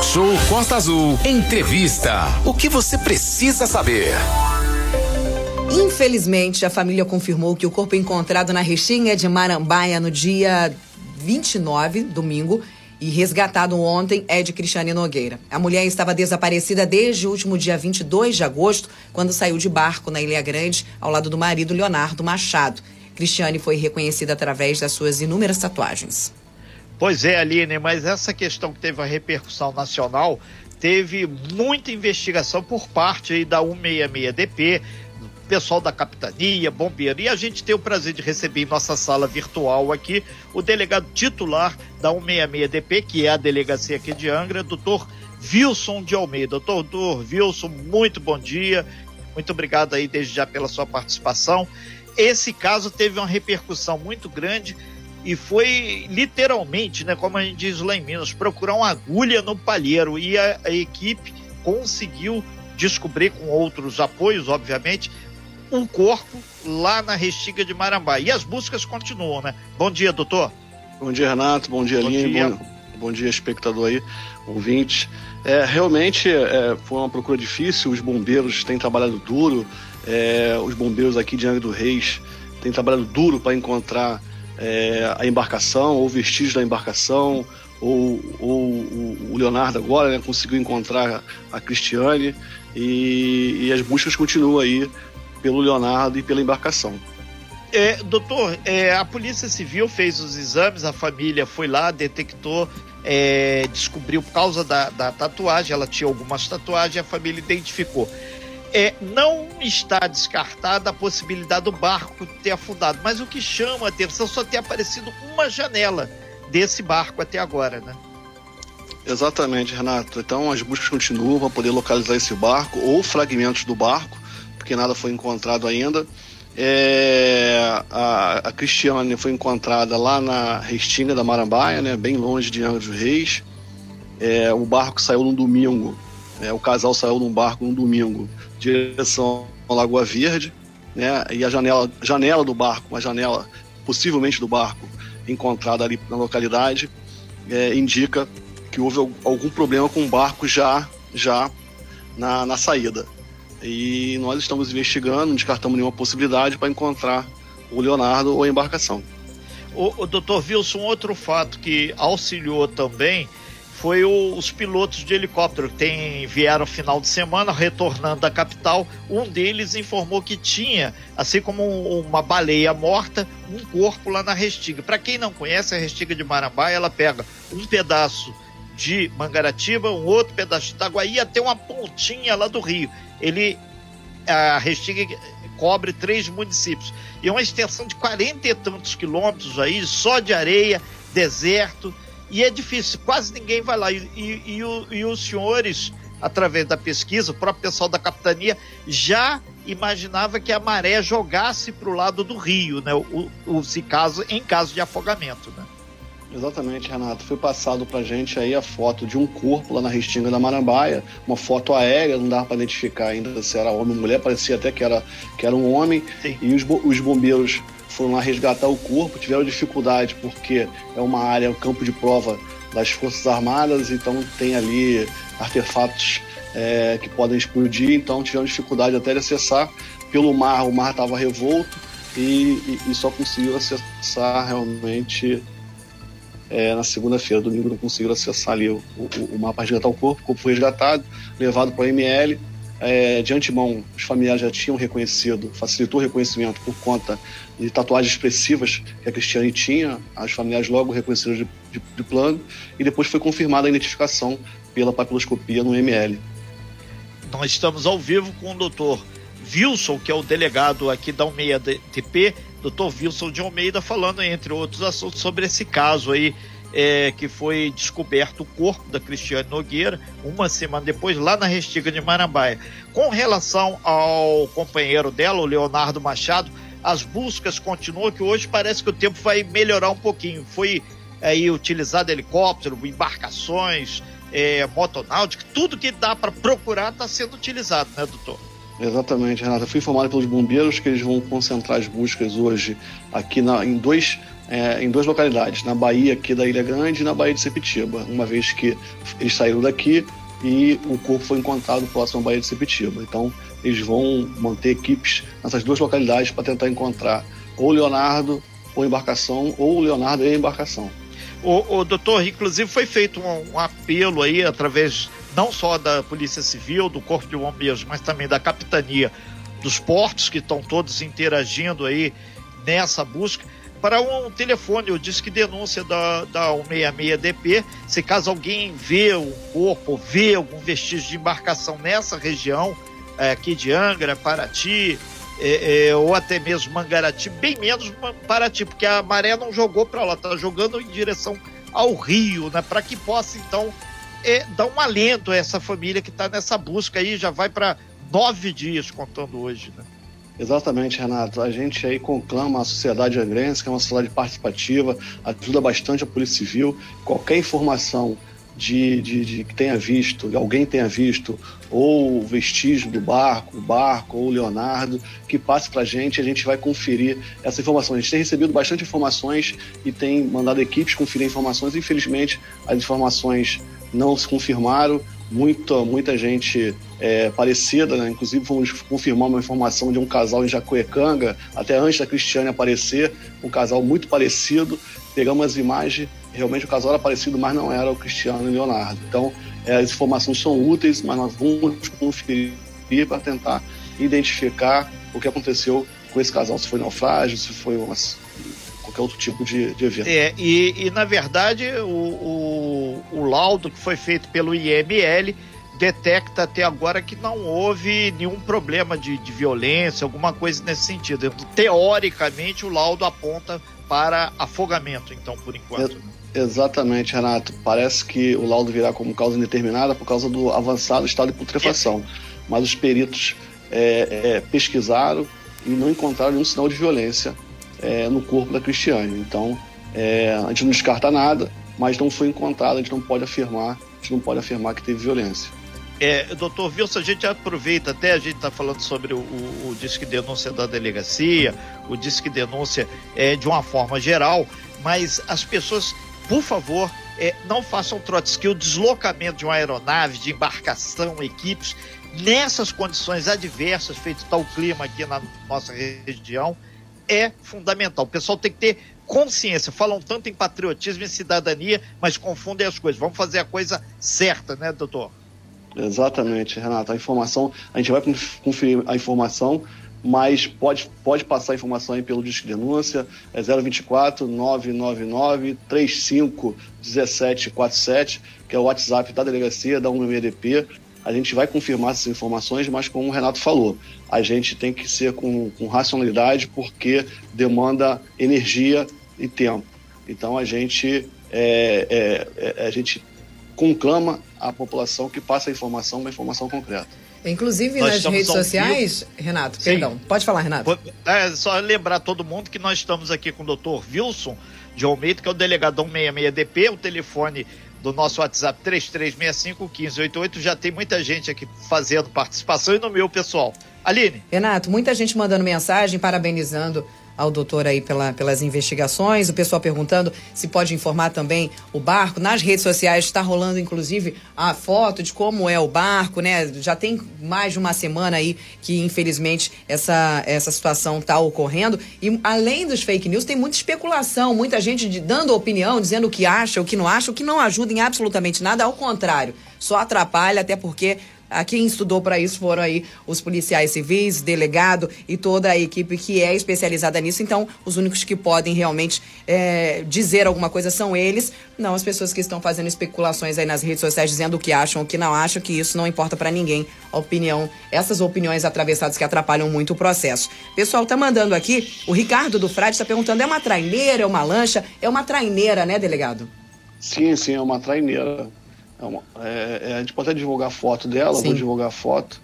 Talk Show Costa Azul. Entrevista. O que você precisa saber? Infelizmente, a família confirmou que o corpo encontrado na Restinga de Marambaia no dia 29, domingo, e resgatado ontem é de Cristiane Nogueira. A mulher estava desaparecida desde o último dia 22 de agosto, quando saiu de barco na Ilha Grande, ao lado do marido Leonardo Machado. Cristiane foi reconhecida através das suas inúmeras tatuagens. Pois é, Aline, mas essa questão que teve a repercussão nacional teve muita investigação por parte aí da 166DP, pessoal da capitania, bombeiro. E a gente tem o prazer de receber em nossa sala virtual aqui o delegado titular da 166DP, que é a delegacia aqui de Angra, doutor Wilson de Almeida. Doutor Wilson, muito bom dia. Muito obrigado aí desde já pela sua participação. Esse caso teve uma repercussão muito grande e foi literalmente, né, como a gente diz lá em Minas, procurar uma agulha no palheiro e a, a equipe conseguiu descobrir com outros apoios, obviamente, um corpo lá na Restiga de Marambá. E as buscas continuam, né? Bom dia, doutor. Bom dia, Renato. Bom dia, Aline. Bom, bom, dia, espectador aí, ouvinte. É, realmente é, foi uma procura difícil, os bombeiros têm trabalhado duro, é, os bombeiros aqui de Angra do Reis têm trabalhado duro para encontrar é, a embarcação, ou vestígios da embarcação, ou, ou o Leonardo agora né, conseguiu encontrar a Cristiane, e, e as buscas continuam aí pelo Leonardo e pela embarcação. É, doutor, é, a Polícia Civil fez os exames, a família foi lá, detectou, é, descobriu por causa da, da, tatuagem, ela tinha algumas tatuagens, a família identificou. É, não está descartada a possibilidade do barco ter afundado, mas o que chama a atenção só ter aparecido uma janela desse barco até agora, né? Exatamente, Renato. Então as buscas continuam para poder localizar esse barco ou fragmentos do barco porque nada foi encontrado ainda. É, a, a, Cristiane foi encontrada lá na Restinga da Marambaia, né, bem longe de Angra dos Reis. É, o barco saiu num domingo, é, o casal saiu num barco num domingo, direção à Lagoa Verde, né, e a janela, janela do barco, uma janela possivelmente do barco encontrada ali na localidade, é, indica que houve algum problema com o barco já, já na, na saída. E nós estamos investigando, não descartamos nenhuma possibilidade para encontrar o Leonardo ou a embarcação. O, o doutor Wilson, outro fato que auxiliou também foi o, os pilotos de helicóptero que tem, vieram final de semana retornando da capital. Um deles informou que tinha, assim como um, uma baleia morta, um corpo lá na Restiga. Para quem não conhece a Restiga de Marambá, ela pega um pedaço de Mangaratiba, um outro pedaço de Itaguaí, até uma pontinha lá do Rio. Ele, a Restinga cobre três municípios. E é uma extensão de quarenta e tantos quilômetros aí, só de areia, deserto, e é difícil, quase ninguém vai lá. E, e, e, e os senhores, através da pesquisa, o próprio pessoal da capitania já imaginava que a maré jogasse para o lado do rio, né? O, o, se caso, em caso de afogamento, né? Exatamente, Renato. Foi passado pra gente aí a foto de um corpo lá na Restinga da Marambaia, uma foto aérea, não dava para identificar ainda se era homem ou mulher, parecia até que era, que era um homem. Sim. E os, os bombeiros foram lá resgatar o corpo, tiveram dificuldade porque é uma área, é um campo de prova das Forças Armadas, então tem ali artefatos é, que podem explodir, então tiveram dificuldade até de acessar. Pelo mar, o mar estava revolto e, e, e só conseguiu acessar realmente é, na segunda-feira, domingo, não conseguiram acessar ali o, o, o mapa resgatar o corpo. O corpo foi resgatado, levado para o ML. É, de antemão, os familiares já tinham reconhecido, facilitou o reconhecimento por conta de tatuagens expressivas que a Cristiane tinha. As familiares logo reconheceram de, de, de plano e depois foi confirmada a identificação pela papiloscopia no ML. Nós estamos ao vivo com o doutor Wilson, que é o delegado aqui da Almeida TP, doutor Wilson de Almeida, falando, entre outros assuntos, sobre esse caso aí, é, que foi descoberto o corpo da Cristiane Nogueira, uma semana depois, lá na Restiga de Marambaia. Com relação ao companheiro dela, o Leonardo Machado, as buscas continuam, que hoje parece que o tempo vai melhorar um pouquinho. Foi aí utilizado helicóptero, embarcações, é, motonáutica, tudo que dá para procurar está sendo utilizado, né, doutor? Exatamente, Renata. Fui informado pelos bombeiros que eles vão concentrar as buscas hoje aqui na, em dois é, em duas localidades, na Bahia aqui da Ilha Grande e na Bahia de Sepitiba, uma vez que eles saíram daqui e o corpo foi encontrado próximo à Bahia de Sepitiba. Então, eles vão manter equipes nessas duas localidades para tentar encontrar ou Leonardo ou embarcação, ou Leonardo e embarcação. O, o doutor, inclusive foi feito um, um, apelo aí através não só da Polícia Civil, do Corpo de Bombeiros, mas também da Capitania dos Portos, que estão todos interagindo aí nessa busca para um telefone, o Disque Denúncia da, da 166DP, se caso alguém vê o corpo, vê algum vestígio de embarcação nessa região, é, aqui de Angra, Paraty, é, é, ou até mesmo Mangarati, bem menos Paraty, porque a maré não jogou para lá, está jogando em direção ao rio, né, para que possa então é, dar um alento a essa família que está nessa busca aí, já vai para nove dias contando hoje, né? Exatamente, Renato. A gente aí conclama a sociedade angrense, que é uma sociedade participativa, ajuda bastante a Polícia Civil. Qualquer informação de, de, de, que tenha visto, alguém tenha visto, ou vestígio do barco, o barco, ou o Leonardo, que passe para a gente, a gente vai conferir essa informação. A gente tem recebido bastante informações e tem mandado equipes conferir informações. Infelizmente, as informações não se confirmaram muita, muita gente é, parecida, né? inclusive vamos confirmar uma informação de um casal em Jacuecanga, até antes da Cristiane aparecer, um casal muito parecido. Pegamos as imagens, realmente o casal era parecido, mas não era o Cristiano e o Leonardo. Então, é, as informações são úteis, mas nós vamos conferir para tentar identificar o que aconteceu com esse casal, se foi naufrágio, se foi uma, qualquer outro tipo de, de evento. É, e, e na verdade o, o, o laudo que foi feito pelo IML detecta até agora que não houve nenhum problema de, de violência, alguma coisa nesse sentido. Teoricamente, o laudo aponta para afogamento, então, por enquanto. É, exatamente, Renato. Parece que o laudo virá como causa indeterminada por causa do avançado estado de putrefação. É. Mas os peritos é, é pesquisaram e não encontraram nenhum sinal de violência é, no corpo da Cristiane. Então, é, a gente não descarta nada, mas não foi encontrado, a gente não pode afirmar, a gente não pode afirmar que teve violência. É, doutor Wilson, a gente aproveita até, a gente está falando sobre o, o, o, disque denúncia da delegacia, o disque denúncia é, de uma forma geral, mas as pessoas, por favor, é, não façam trotes, que o deslocamento de uma aeronave, de embarcação, equipes, nessas condições adversas, feito tal clima aqui na nossa região, é fundamental. O pessoal tem que ter consciência. Falam tanto em patriotismo e cidadania, mas confundem as coisas. Vamos fazer a coisa certa, né, doutor? Exatamente, Renato. A informação, a gente vai conferir a informação, mas pode, pode passar a informação aí pelo Disque Denúncia, é 024 999 35 1747, que é o WhatsApp da delegacia da UMDP a gente vai confirmar essas informações, mas como o Renato falou, a gente tem que ser com, com racionalidade porque demanda energia e tempo. Então a gente, é, é, é, a gente conclama a população que passe a informação, uma informação concreta. Inclusive nós nas redes sociais, Renato, Sim. perdão, pode falar, Renato. É só lembrar todo mundo que nós estamos aqui com o doutor Wilson de Almeida, que é o delegado 166DP, o telefone do nosso WhatsApp 3365-1588. Já tem muita gente aqui fazendo participação e no meu pessoal. Aline. Renato, muita gente mandando mensagem, parabenizando ao doutor aí pela, pelas investigações. O pessoal perguntando se pode informar também o barco. Nas redes sociais está rolando, inclusive, a foto de como é o barco, né? Já tem mais de uma semana aí que, infelizmente, essa, essa situação está ocorrendo. E além dos fake news, tem muita especulação, muita gente de, dando opinião, dizendo o que acha, o que não acha, o que não ajuda em absolutamente nada, ao contrário, só atrapalha, até porque quem estudou para isso foram aí os policiais civis, delegado e toda a equipe que é especializada nisso. Então, os únicos que podem realmente é, dizer alguma coisa são eles, não as pessoas que estão fazendo especulações aí nas redes sociais dizendo o que acham, o que não acham, que isso não importa para ninguém. A opinião, essas opiniões atravessadas que atrapalham muito o processo. Pessoal, tá mandando aqui, o Ricardo do Frade está perguntando: é uma traineira, é uma lancha? É uma traineira, né, delegado? Sim, sim, é uma traineira. É uma, é, é, a gente pode até divulgar a foto dela, Sim. vou divulgar a foto.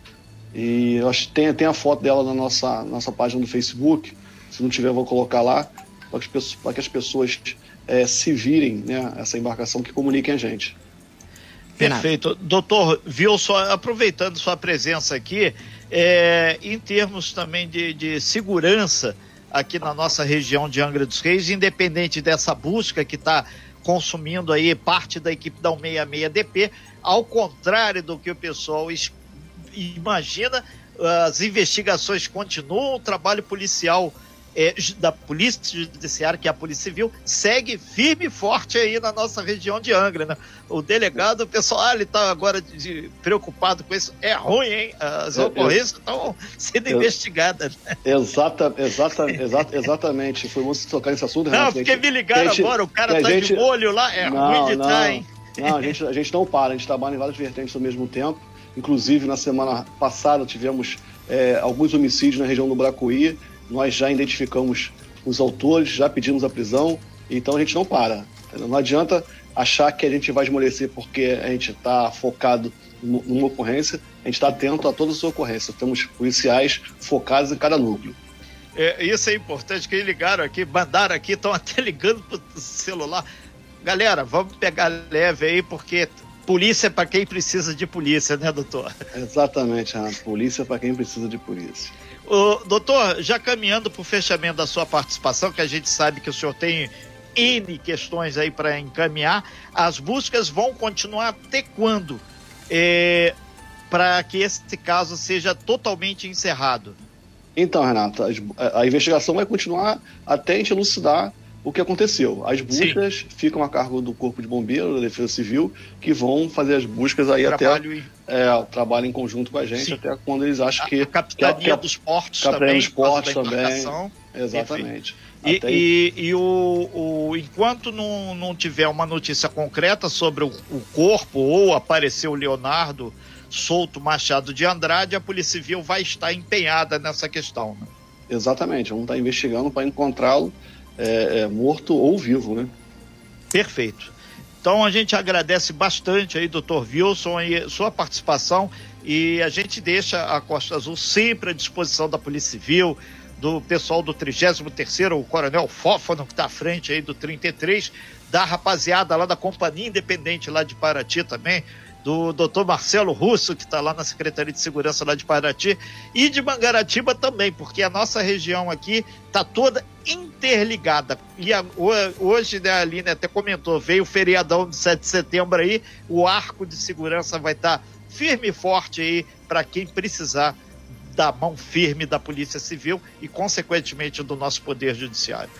E eu acho que tem, tem a foto dela na nossa, nossa página do Facebook. Se não tiver, eu vou colocar lá, para que, que as pessoas é, se virem, né, essa embarcação que comuniquem a gente. Perfeito. Doutor Wilson, aproveitando sua presença aqui, é, em termos também de, de segurança, aqui na nossa região de Angra dos Reis, independente dessa busca que está consumindo aí parte da equipe da 166DP, ao contrário do que o pessoal imagina, as investigações continuam, o trabalho policial é, da Polícia Judiciária, que é a Polícia Civil, segue firme e forte aí na nossa região de Angra. Né? O delegado, o pessoal, ah, ele está agora de, de, preocupado com isso. É ruim, hein? As ocorrências estão sendo eu, investigadas. Né? Exata, exata, exata, exatamente. Foi você tocar nesse assunto, Não, porque me ligaram gente, agora, o cara está gente... de olho lá, é não, ruim de estar, tá, hein? Não, a gente, a gente não para, a gente trabalha em várias vertentes ao mesmo tempo. Inclusive, na semana passada, tivemos é, alguns homicídios na região do Bracuí nós já identificamos os autores, já pedimos a prisão, então a gente não para. Entendeu? Não adianta achar que a gente vai esmorecer porque a gente está focado numa ocorrência, a gente está atento a todas as ocorrências. Temos policiais focados em cada núcleo. É, isso é importante, que eles ligaram aqui, mandaram aqui, estão até ligando para o celular. Galera, vamos pegar leve aí, porque polícia é para quem precisa de polícia, né, doutor? Exatamente, Renato. Polícia é para quem precisa de polícia. Ô, doutor, já caminhando para o fechamento da sua participação, que a gente sabe que o senhor tem N questões aí para encaminhar, as buscas vão continuar até quando? É, para que esse caso seja totalmente encerrado? Então, Renato, a, investigação vai continuar até a gente elucidar o que aconteceu. As buscas Sim. ficam a cargo do Corpo de Bombeiros, da Defesa Civil, que vão fazer as buscas aí trabalho até. E... É, trabalho em conjunto com a gente, Sim. até quando eles acham que. A capitania que, que, dos portos capitania também. dos portos também. Exatamente. E, e, e, o, o, enquanto não, não tiver uma notícia concreta sobre o, o corpo ou aparecer o Leonardo solto Machado de Andrade, a Polícia Civil vai estar empenhada nessa questão. Né? Exatamente, vamos estar investigando para encontrá-lo é, é, morto ou vivo, né? Perfeito. Então a gente agradece bastante aí, doutor Wilson, e sua participação e a gente deixa a Costa Azul sempre à disposição da Polícia Civil, do pessoal do 33º, o Coronel Fófano, que está à frente aí do 33, da rapaziada lá da Companhia Independente lá de Paraty também, do doutor Marcelo Russo, que está lá na Secretaria de Segurança lá de Paraty, e de Mangaratiba também, porque a nossa região aqui está toda interligada. E a, hoje, né, a Aline até comentou, veio o feriadão de 7 de setembro aí, o arco de segurança vai estar tá firme e forte aí para quem precisar da mão firme da Polícia Civil e, consequentemente, do nosso Poder Judiciário.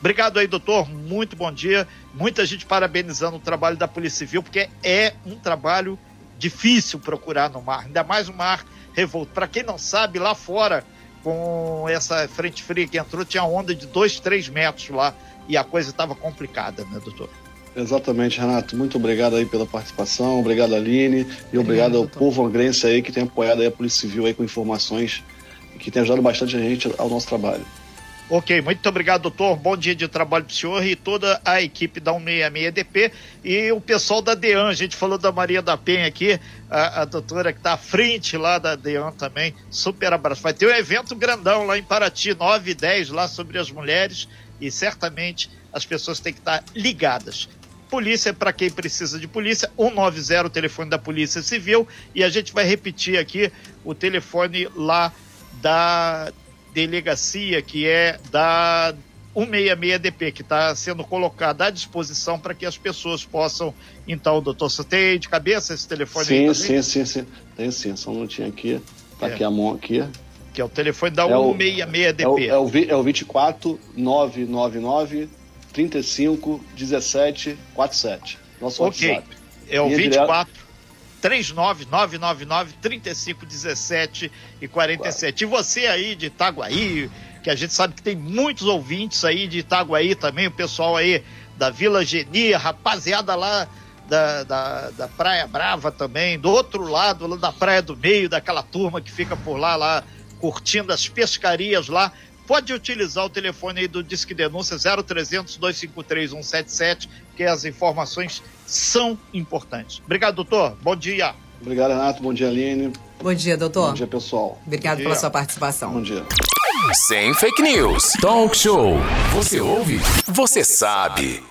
Obrigado aí, doutor. Muito bom dia. Muita gente parabenizando o trabalho da Polícia Civil, porque é um trabalho difícil procurar no mar, ainda mais um mar revolto. Para quem não sabe, lá fora, com essa frente fria que entrou, tinha onda de 2, 3 metros lá e a coisa estava complicada, né, doutor? Exatamente, Renato. Muito obrigado aí pela participação, obrigado Aline e obrigado, ao povo angrense aí que tem apoiado aí a Polícia Civil aí com informações que tem ajudado bastante a gente ao nosso trabalho. Ok, muito obrigado, doutor. Bom dia de trabalho para o senhor e toda a equipe da 166DP e o pessoal da DEAN. A gente falou da Maria da Penha aqui, a, a doutora que está à frente lá da DEAN também. Super abraço. Vai ter um evento grandão lá em Paraty, 9 e 10, lá sobre as mulheres e certamente as pessoas têm que estar ligadas. Polícia para quem precisa de polícia, 190, o telefone da Polícia Civil. E a gente vai repetir aqui o telefone lá da delegacia que é da 166DP, que está sendo colocada à disposição para que as pessoas possam. Então, doutor, você tem de cabeça esse telefone sim? Sim, sim, sim. Tem sim, só não tinha aqui. Está é. aqui a mão aqui. Que é o telefone da é 166DP. É o, é, o, é o 24 999 35 17 47. Nosso okay. WhatsApp. É o 24 39999 3517 e 47. E você aí de Itaguaí, que a gente sabe que tem muitos ouvintes aí de Itaguaí também, o pessoal aí da Vila Geni, rapaziada lá da, da, da, Praia Brava também, do outro lado, lá da Praia do Meio, daquela turma que fica por lá, lá curtindo as pescarias lá. Pode utilizar o telefone aí do Disque Denúncia 0300 253 177, que as informações são importantes. Obrigado, doutor. Bom dia. Obrigado, Renato. Bom dia, Aline. Bom dia, doutor. Bom dia, pessoal. Obrigado pela sua participação. Bom dia. Sem fake news. Talk show. Você ouve? Você sabe.